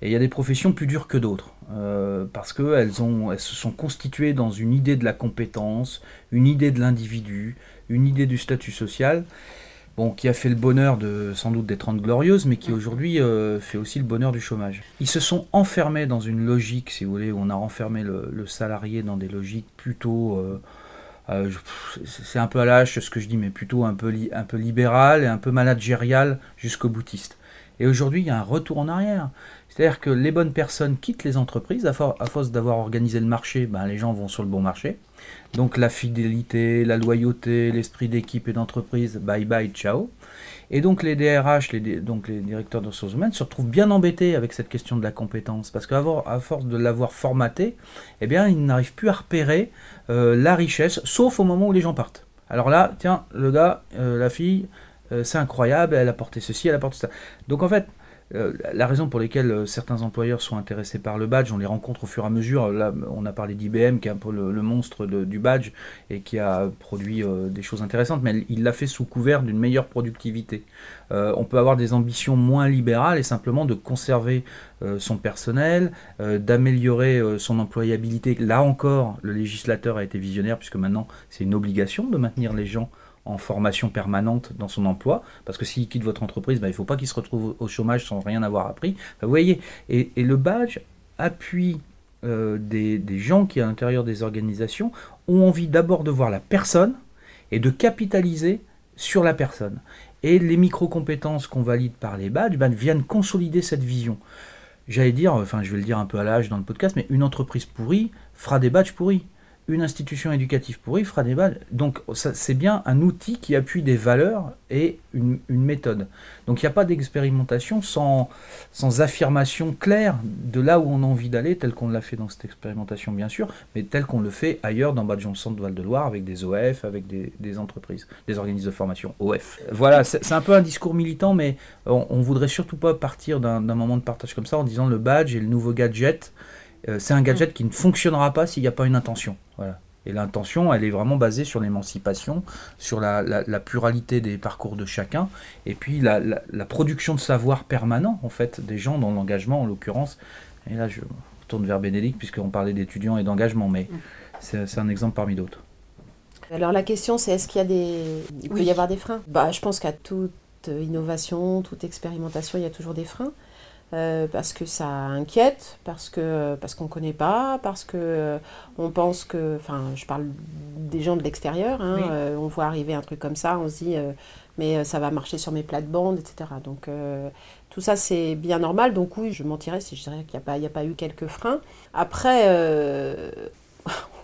Speaker 3: Et il y a des professions plus dures que d'autres, euh, parce qu'elles elles se sont constituées dans une idée de la compétence, une idée de l'individu, une idée du statut social, bon, qui a fait le bonheur de sans doute des Trente Glorieuses, mais qui aujourd'hui euh, fait aussi le bonheur du chômage. Ils se sont enfermés dans une logique, si vous voulez, où on a enfermé le, salarié dans des logiques plutôt... Euh, c'est un peu à l'âge ce que je dis, mais plutôt un peu, un peu libéral et un peu managérial jusqu'au boutiste. Et aujourd'hui, il y a un retour en arrière. C'est-à-dire que les bonnes personnes quittent les entreprises, à, force d'avoir organisé le marché, ben, les gens vont sur le bon marché. Donc la fidélité, la loyauté, l'esprit d'équipe et d'entreprise, bye bye, ciao. Et donc les DRH, les, donc les directeurs de ressources humaines, se retrouvent bien embêtés avec cette question de la compétence, parce qu'à force de l'avoir formaté, eh bien, ils n'arrivent plus à repérer euh, la richesse, sauf au moment où les gens partent. Alors là, tiens, le gars, euh, la fille, euh, c'est incroyable, elle a porté ceci, elle a porté ça. Donc en fait, euh, la raison pour laquelle euh, certains employeurs sont intéressés par le badge, on les rencontre au fur et à mesure. Là, on a parlé d'IBM, qui est un peu le, monstre du badge et qui a produit des choses intéressantes, mais il l'a fait sous couvert d'une meilleure productivité. on peut avoir des ambitions moins libérales et simplement de conserver son personnel, d'améliorer son employabilité. Là encore, le législateur a été visionnaire puisque maintenant c'est une obligation de maintenir les gens en formation permanente dans son emploi, parce que s'il quitte votre entreprise, ben, il ne faut pas qu'il se retrouve au chômage sans rien avoir appris. vous voyez, et, le badge appuie euh, des, gens qui, à l'intérieur des organisations, ont envie d'abord de voir la personne et de capitaliser sur la personne. Et les micro-compétences qu'on valide par les badges ben, viennent consolider cette vision. J'allais dire, enfin je vais le dire un peu à l'âge dans le podcast, mais une entreprise pourrie fera des badges pourris une institution éducative pourrie fera des badges. Donc c'est bien un outil qui appuie des valeurs et une, méthode. Donc il n'y a pas d'expérimentation sans, sans affirmation claire de là où on a envie d'aller, tel qu'on l'a fait dans cette expérimentation bien sûr, mais tel qu'on le fait ailleurs dans Badge Centre de Val-de-Loire avec des OF, avec des, entreprises, des organismes de formation OF. Voilà, c'est un peu un discours militant, mais on, on voudrait surtout pas partir d'un moment de partage comme ça en disant le badge est le nouveau gadget. Euh, c'est un gadget qui ne fonctionnera pas s'il n'y a pas une intention. Voilà. Et l'intention, elle est vraiment basée sur l'émancipation, sur la, pluralité des parcours de chacun, et puis la, production de savoir permanent, en fait, des gens dans l'engagement, en l'occurrence. Et là, je retourne vers Bénédicte, puisqu'on parlait d'étudiants et d'engagement, mais mm. c'est un exemple parmi d'autres.
Speaker 2: Alors la question, c'est est-ce qu'il y a des... Il peut y avoir des freins? Bah, Je pense qu'à toute innovation, toute expérimentation, il y a toujours des freins. Euh, parce que ça inquiète, parce que parce qu'on connaît pas, parce que euh, on pense que, enfin, je parle des gens de l'extérieur, hein, euh, on voit arriver un truc comme ça, on se dit mais ça va marcher sur mes plates-bandes, etc. Donc tout ça c'est bien normal. Donc oui, je mentirais si je dirais qu'il n'y a pas il a pas eu quelques freins. Après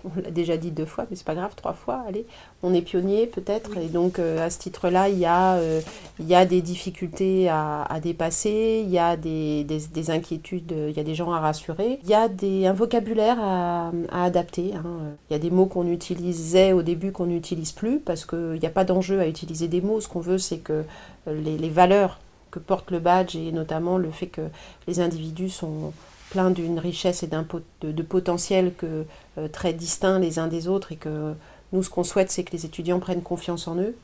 Speaker 2: on l'a déjà dit deux fois, mais c'est pas grave, trois fois, allez, on est pionnier peut-être, et donc euh, à ce titre-là, il, y a, euh, il y a des difficultés à, dépasser, il y a des, inquiétudes, il y a des gens à rassurer, il y a des, un vocabulaire à, adapter. Hein. Il y a des mots qu'on utilisait au début qu'on n'utilise plus, parce qu'il n'y a pas d'enjeu à utiliser des mots, ce qu'on veut c'est que euh, les, les valeurs que porte le badge, et notamment le fait que les individus sont plein d'une richesse et d'un de, de, potentiel que, euh, très distincts les uns des autres et que nous, ce qu'on souhaite, c'est que les étudiants prennent confiance en eux.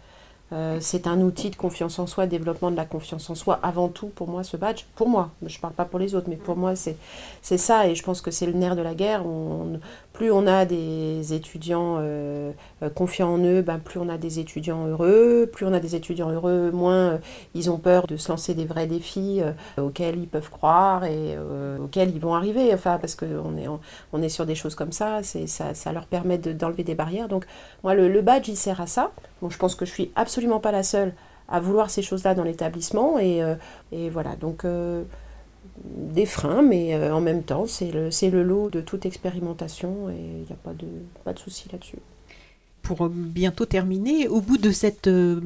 Speaker 2: Euh, c'est un outil de confiance en soi, développement de la confiance en soi avant tout pour moi ce badge. Pour moi, je ne parle pas pour les autres, mais pour moi c'est ça et je pense que c'est le nerf de la guerre. On, plus on a des étudiants euh, euh, confiants en eux, ben, plus on a des étudiants heureux. Plus on a des étudiants heureux, moins euh, ils ont peur de se lancer des vrais défis auxquels ils peuvent croire et auxquels ils vont arriver. Enfin, parce qu'on est, on est sur des choses comme ça, ça, ça leur permet d'enlever des barrières. Donc, moi, le, badge, il sert à ça. Bon, je pense que je suis absolument pas la seule à vouloir ces choses-là dans l'établissement. Et, et, voilà, donc des freins, mais euh, en même temps, c'est le, le lot de toute expérimentation et il n'y a pas de, pas de souci là-dessus.
Speaker 1: Pour bientôt terminer, au bout de cette euh,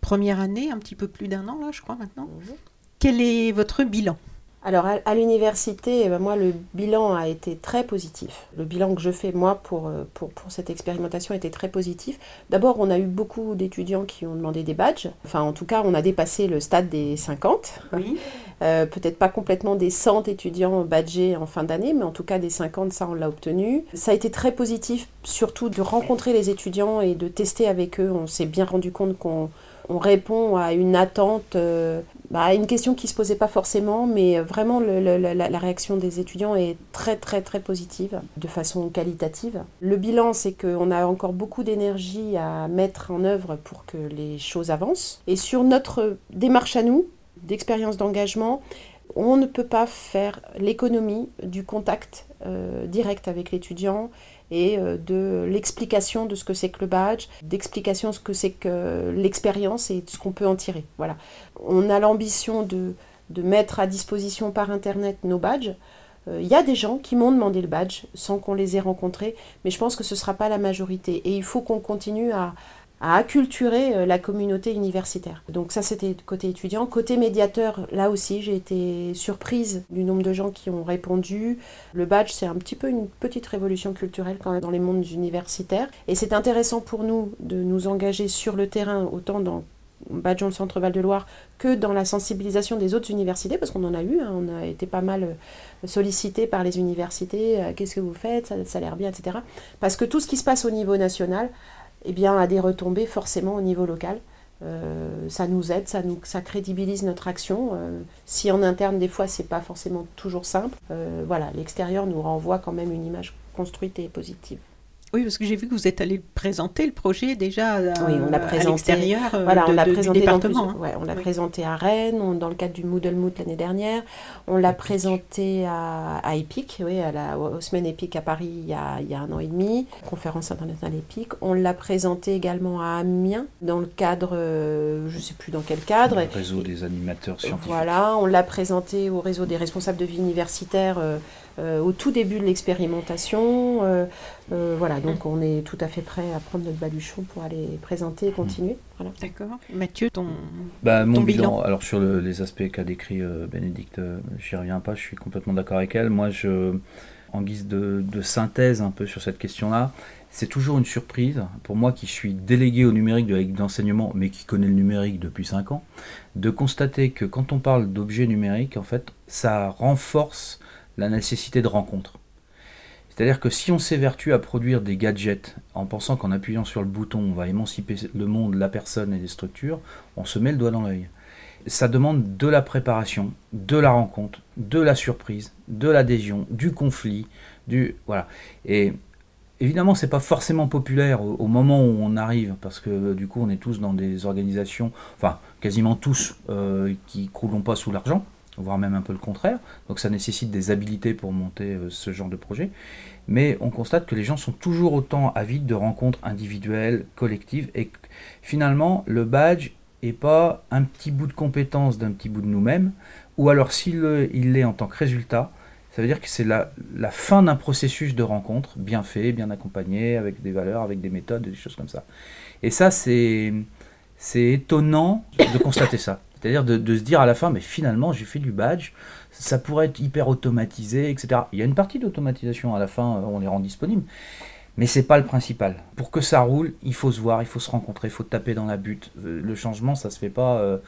Speaker 1: première année, un petit peu plus d'un an, là, je crois maintenant, mhm. quel est votre bilan?
Speaker 2: Alors à, l'université, eh ben, moi le bilan a été très positif. Le bilan que je fais moi pour, euh, pour, pour cette expérimentation était très positif. D'abord on a eu beaucoup d'étudiants qui ont demandé des badges. Enfin en tout cas on a dépassé le stade des 50. Oui. Euh, peut-être pas complètement des 100 étudiants badgés en fin d'année, mais en tout cas des 50, ça on l'a obtenu. Ça a été très positif, surtout de rencontrer les étudiants et de tester avec eux. On s'est bien rendu compte qu'on répond à une attente euh, bah, une question qui ne se posait pas forcément, mais vraiment la, réaction des étudiants est très très très positive, de façon qualitative. Le bilan, c'est qu'on a encore beaucoup d'énergie à mettre en œuvre pour que les choses avancent. Et sur notre démarche à nous, d'expérience d'engagement, on ne peut pas faire l'économie du contact euh, direct avec l'étudiant et euh, de l'explication de ce que c'est que le badge, d'explication de ce que c'est que l'expérience et de ce qu'on peut en tirer. Voilà. On a l'ambition de, de, mettre à disposition par Internet nos badges. Il euh, y a des gens qui m'ont demandé le badge sans qu'on les ait rencontrés, mais je pense que ce ne sera pas la majorité. Et il faut qu'on continue à, à acculturer euh, la communauté universitaire. Donc ça c'était côté étudiant. Côté médiateur, là aussi j'ai été surprise du nombre de gens qui ont répondu. Le badge c'est un petit peu une petite révolution culturelle quand même dans les mondes universitaires. Et c'est intéressant pour nous de nous engager sur le terrain autant dans Badge le Centre Val-de-Loire que dans la sensibilisation des autres universités, parce qu'on en a eu, hein. on a été pas mal euh, sollicité par les universités, euh, qu'est-ce que vous faites, ça, ça a l'air bien, etc. Parce que tout ce qui se passe au niveau national, eh bien, a des retombées forcément au niveau local. Euh, ça nous aide, ça, nous, ça crédibilise notre action. Euh, si en interne, des fois, c'est pas forcément toujours simple, euh, voilà, l'extérieur nous renvoie quand même une image construite et positive.
Speaker 1: Oui, parce que j'ai vu que vous êtes allé présenter le projet déjà à,
Speaker 2: oui, on l'a présenté,
Speaker 1: l'extérieur
Speaker 2: voilà, on l'a présenté
Speaker 1: département.
Speaker 2: Dans ouais, on l'a présenté à Rennes, dans le cadre du Moodle Moot l'année dernière. On l'a présenté à, à, EPIC, oui, à la, aux semaines EPIC à Paris il y, a, il y a un an et demi, conférence internationale EPIC. On l'a présenté également à Amiens, dans le cadre, euh, je ne sais plus dans quel cadre.
Speaker 3: Le réseau des animateurs scientifiques.
Speaker 2: Voilà, on l'a présenté au réseau des responsables de vie universitaire euh, euh, au tout début de l'expérimentation. Euh, euh, voilà, donc on est tout à fait prêt à prendre notre baluchon pour aller présenter et continuer. Voilà.
Speaker 1: D'accord. Mathieu, ton,
Speaker 3: bah, mon
Speaker 1: bilan,
Speaker 3: Alors sur les aspects qu'a décrit Bénédicte, j'y reviens pas, je suis complètement d'accord avec elle. Moi, je, en guise de, de synthèse un peu sur cette question-là, c'est toujours une surprise, pour moi qui suis délégué au numérique de d'enseignement, mais qui connaît le numérique depuis 5 ans, de constater que quand on parle d'objets numériques, en fait, ça renforce la nécessité de rencontre. C'est-à-dire que si on s'évertue à produire des gadgets en pensant qu'en appuyant sur le bouton on va émanciper le monde, la personne et les structures, on se met le doigt dans l'œil. Ça demande de la préparation, de la rencontre, de la surprise, de l'adhésion, du conflit, du voilà. Et évidemment, c'est pas forcément populaire au, moment où on arrive, parce que du coup, on est tous dans des organisations, enfin quasiment tous, euh, qui croulent pas sous l'argent voire même un peu le contraire. Donc ça nécessite des habilités pour monter euh, ce genre de projet. Mais on constate que les gens sont toujours autant avides de rencontres individuelles, collectives, et finalement le badge n'est pas un petit bout de compétence d'un petit bout de nous-mêmes, ou alors s'il l'est en tant que résultat, ça veut dire que c'est la, la, fin d'un processus de rencontre, bien fait, bien accompagné, avec des valeurs, avec des méthodes, des choses comme ça. Et ça, c'est étonnant de constater ça. C'est-à-dire de, se dire à la fin, mais finalement, j'ai fait du badge, ça pourrait être hyper automatisé, etc. Il y a une partie d'automatisation à la fin, euh, on les rend disponibles, mais c'est pas le principal. Pour que ça roule, il faut se voir, il faut se rencontrer, il faut taper dans la butte. Euh, le changement, ça se fait pas, euh,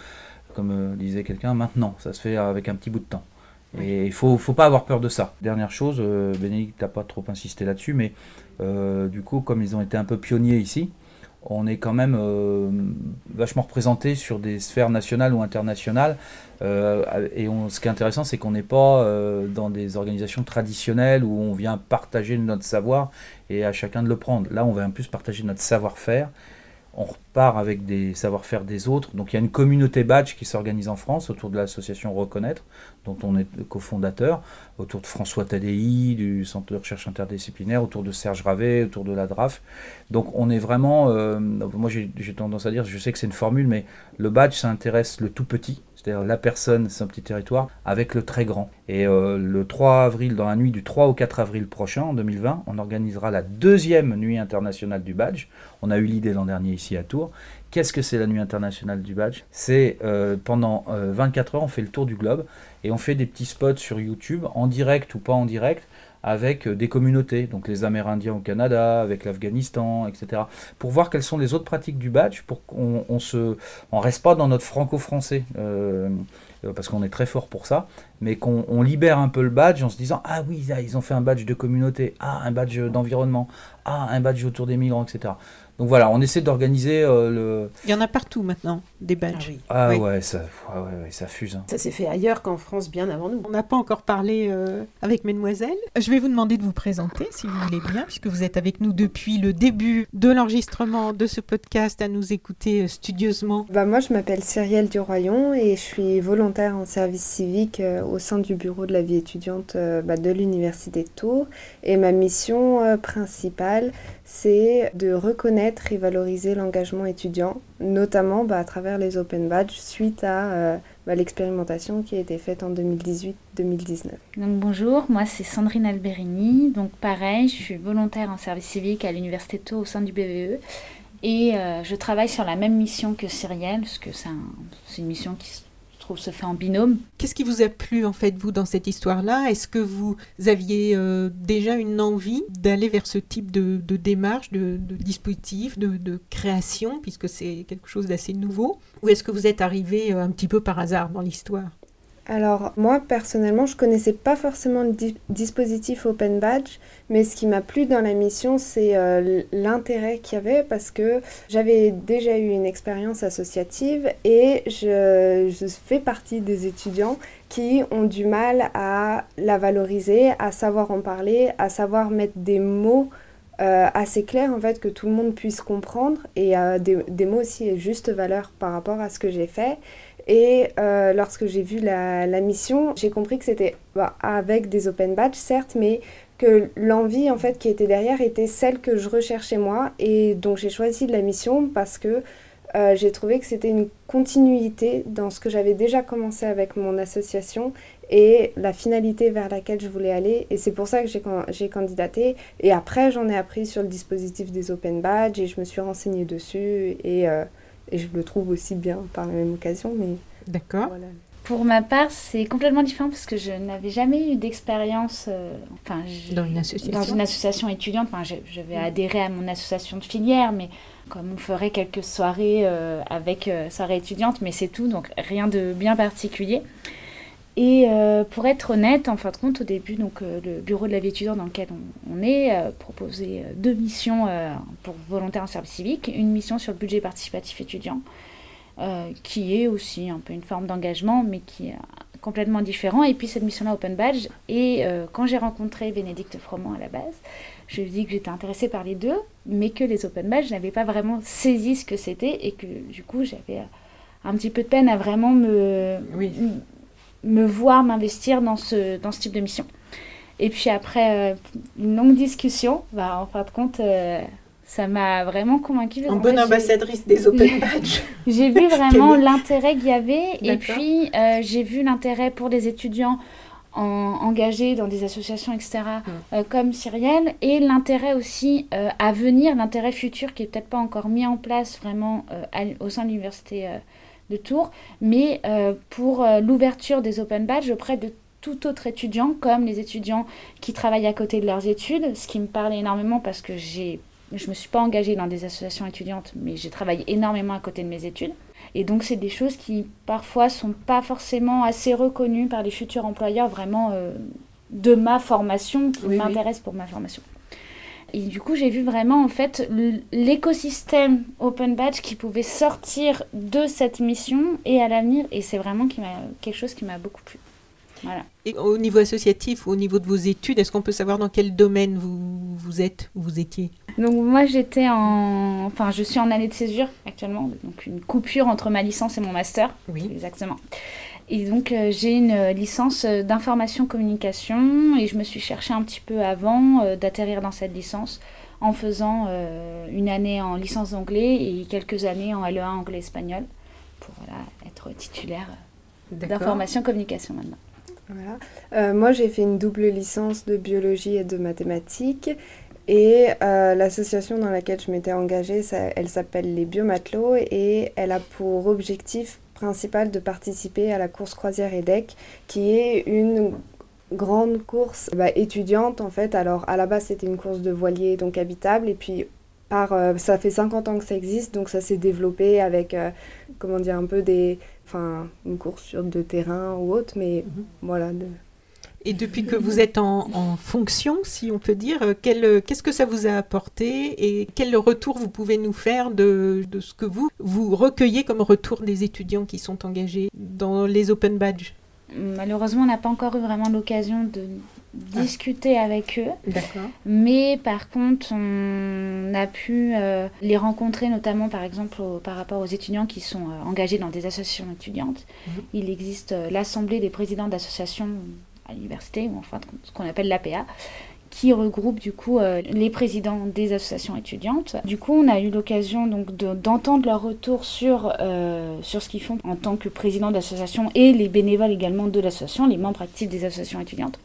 Speaker 3: comme disait quelqu'un, maintenant, ça se fait avec un petit bout de temps. Et il faut, faut pas avoir peur de ça. Dernière chose, Bénédicte n'a pas trop insisté là-dessus, mais du coup, comme ils ont été un peu pionniers ici, on est quand même euh, vachement représenté sur des sphères nationales ou internationales. Euh, et ce qui est intéressant, c'est qu'on n'est pas euh, dans des organisations traditionnelles où on vient partager notre savoir et à chacun de le prendre. Là, on va en plus partager notre savoir-faire on repart avec des savoir-faire des autres. Donc il y a une communauté badge qui s'organise en France autour de l'association Reconnaître, dont on est cofondateur, autour de François Tadei, du Centre de recherche interdisciplinaire, autour de Serge Ravet, autour de la DRAF. Donc on est vraiment, euh, moi j'ai tendance à dire, je sais que c'est une formule, mais le badge ça intéresse le tout petit, c'est-à-dire la personne, c'est un petit territoire, avec le très grand. Et euh, le 3 avril, dans la nuit du 3 au 4 avril prochain, en 2020, on organisera la deuxième nuit internationale du badge. On a eu l'idée l'an dernier ici à Tours. Qu'est-ce que c'est la nuit internationale du badge? C'est euh, pendant 24 euh, heures, on fait le tour du globe et on fait des petits spots sur YouTube, en direct ou pas en direct, avec des communautés, donc les Amérindiens au Canada, avec l'Afghanistan, etc. Pour voir quelles sont les autres pratiques du badge, pour qu'on on se, on reste pas dans notre franco-français. Euh, parce qu'on est très fort pour ça, mais qu'on libère un peu le badge en se disant ah oui, ils ont fait un badge de communauté, ah un badge d'environnement, ah un badge autour des migrants, etc. Donc voilà, on essaie d'organiser euh, le.
Speaker 1: Il y en a partout maintenant, des badges.
Speaker 3: Ah, ah ouais, ça, ouais, ça fuse. Hein.
Speaker 2: Ça s'est fait ailleurs qu'en France, bien avant nous.
Speaker 1: On n'a pas encore parlé euh, avec Mesdemoiselles. Je vais vous demander de vous présenter, si vous voulez bien, puisque vous êtes avec nous depuis le début de l'enregistrement de ce podcast à nous écouter euh, studieusement.
Speaker 4: Bah, moi, je m'appelle Cyrielle Duroyon et je suis volontaire en service civique au sein du bureau de la vie étudiante bah, de l'Université de Tours. Et ma mission principale, c'est de reconnaître et valoriser l'engagement étudiant, notamment bah, à travers les Open Badges suite à euh, bah, l'expérimentation qui a été faite en 2018-2019.
Speaker 5: Donc bonjour, moi c'est Sandrine Alberini, donc pareil, je suis volontaire en service civique à l'Université de au sein du BVE et euh, je travaille sur la même mission que Cyrielle, parce que c'est une mission qui se fait en binôme.
Speaker 1: Qu'est-ce qui vous a plu en fait vous dans cette histoire-là? Est-ce que vous aviez euh, déjà une envie d'aller vers ce type de, démarche, de, dispositif, de, création, puisque c'est quelque chose d'assez nouveau? Ou est-ce que vous êtes arrivé euh, un petit peu par hasard dans l'histoire?
Speaker 4: Alors moi personnellement je connaissais pas forcément le dispositif Open Badge mais ce qui m'a plu dans la mission c'est euh, l'intérêt qu'il y avait parce que j'avais déjà eu une expérience associative et je, fais partie des étudiants qui ont du mal à la valoriser, à savoir en parler, à savoir mettre des mots euh, assez clairs en fait que tout le monde puisse comprendre et euh, des, mots aussi à juste valeur par rapport à ce que j'ai fait et euh, lorsque j'ai vu la, mission, j'ai compris que c'était bah, avec des open badges, certes, mais que l'envie en fait qui était derrière était celle que je recherchais moi. Et donc j'ai choisi la mission parce que euh, j'ai trouvé que c'était une continuité dans ce que j'avais déjà commencé avec mon association et la finalité vers laquelle je voulais aller. Et c'est pour ça que j'ai candidaté. Et après, j'en ai appris sur le dispositif des open badges et je me suis renseignée dessus. Et. Euh, et je le trouve aussi bien par la même occasion. Mais
Speaker 1: D'accord.
Speaker 5: Pour ma part, c'est complètement différent parce que je n'avais jamais eu d'expérience euh, enfin,
Speaker 1: dans, une association.
Speaker 5: dans une association étudiante. Enfin, je, vais mm. adhérer à mon association de filière, mais comme on ferait quelques soirées euh, avec euh, soirée étudiante, mais c'est tout, donc rien de bien particulier. Et euh, pour être honnête, en fin de compte, au début, donc, euh, le bureau de la vie étudiante dans lequel on, est euh, proposait deux missions pour volontaires en service civique. Une mission sur le budget participatif étudiant, qui est aussi un peu une forme d'engagement, mais qui est complètement différent. Et puis cette mission-là, Open Badge. Et quand j'ai rencontré Bénédicte Froment à la base, je lui ai dit que j'étais intéressée par les deux, mais que les Open Badge, je n'avais pas vraiment saisi ce que c'était et que du coup, j'avais un petit peu de peine à vraiment me... Oui me voir m'investir dans ce, dans ce type de mission. Et puis après euh, une longue discussion, bah, en fin de compte, euh, ça m'a vraiment convaincue.
Speaker 1: En bonne ambassadrice des Open *laughs* Badge.
Speaker 5: j'ai vu *laughs* vraiment l'intérêt qu'il y avait. Et puis, euh, j'ai vu l'intérêt pour les étudiants en, engagés dans des associations, etc., hum. comme Cyrielle, et l'intérêt aussi à venir, l'intérêt futur qui n'est peut-être pas encore mis en place vraiment au sein de l'université de Tours, mais euh, pour euh, l'ouverture des open badges auprès de tout autre étudiant, comme les étudiants qui travaillent à côté de leurs études, ce qui me parle énormément parce que j'ai, je ne me suis pas engagée dans des associations étudiantes, mais j'ai travaillé énormément à côté de mes études. Et donc, c'est des choses qui parfois sont pas forcément assez reconnues par les futurs employeurs vraiment euh, de ma formation, qui m'intéressent pour ma formation. Et du coup, j'ai vu vraiment en fait l'écosystème Open Badge qui pouvait sortir de cette mission et à l'avenir. Et c'est vraiment qui quelque chose qui m'a beaucoup plu. Voilà.
Speaker 1: Et au niveau associatif, au niveau de vos études, est-ce qu'on peut savoir dans quel domaine vous, vous êtes ou vous étiez?
Speaker 5: Donc moi j'étais en... Enfin je suis en année de césure actuellement, donc une coupure entre ma licence et mon master.
Speaker 1: Oui.
Speaker 5: Exactement. Et donc, euh, j'ai une euh, licence euh, d'information communication et je me suis cherchée un petit peu avant d'atterrir dans cette licence en faisant une année en licence d'anglais et quelques années en LE1 anglais-espagnol pour être titulaire d'information communication maintenant.
Speaker 4: Voilà. moi, j'ai fait une double licence de biologie et de mathématiques. Et l'association dans laquelle je m'étais engagée, elle s'appelle les Biomatelots et elle a pour objectif principal de participer à la course croisière EDEC, qui est une grande course bah, étudiante en fait. Alors à la base c'était une course de voilier donc habitable et puis par, euh, ça fait 50 ans que ça existe donc ça s'est développé avec euh, comment dire un peu des enfin une course sur de terrain ou autre mais mhm. voilà
Speaker 1: Et depuis que vous êtes en, fonction, si on peut dire, euh, qu'est-ce que ça vous a apporté et quel retour vous pouvez nous faire de, de ce que vous, vous recueillez comme retour des étudiants qui sont engagés dans les Open Badges
Speaker 5: Malheureusement, on n'a pas encore eu vraiment l'occasion de discuter avec eux. D'accord. Mais par contre, on a pu euh, les rencontrer, notamment par exemple par rapport aux étudiants qui sont euh, engagés dans des associations étudiantes. Mhm. Il existe euh, l'Assemblée des présidents d'associations l'université, ou enfin ce qu'on appelle l'APA, qui regroupe du coup les présidents des associations étudiantes. Du coup, on a eu l'occasion donc d'entendre leur retour sur, sur ce qu'ils font en tant que président d'association et les bénévoles également de l'association, les membres actifs des associations étudiantes.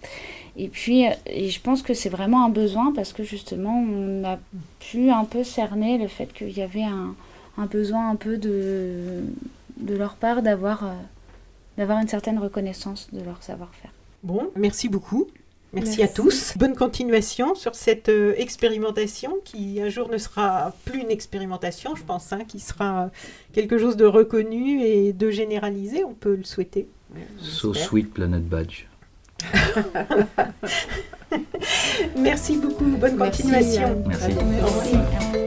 Speaker 5: Et puis, euh, et je pense que c'est vraiment un besoin parce que justement, on a pu un peu cerner le fait qu'il y avait un, un, besoin un peu de, de leur part d'avoir euh, une certaine reconnaissance de leur savoir-faire.
Speaker 1: Bon, merci beaucoup. Merci, à tous. Bonne continuation sur cette euh, expérimentation qui un jour ne sera plus une expérimentation, je pense, hein, qui sera quelque chose de reconnu et de généralisé, on peut le souhaiter.
Speaker 3: So Sweet Planet Badge. *laughs*
Speaker 1: Merci beaucoup. Bonne continuation.
Speaker 3: Merci.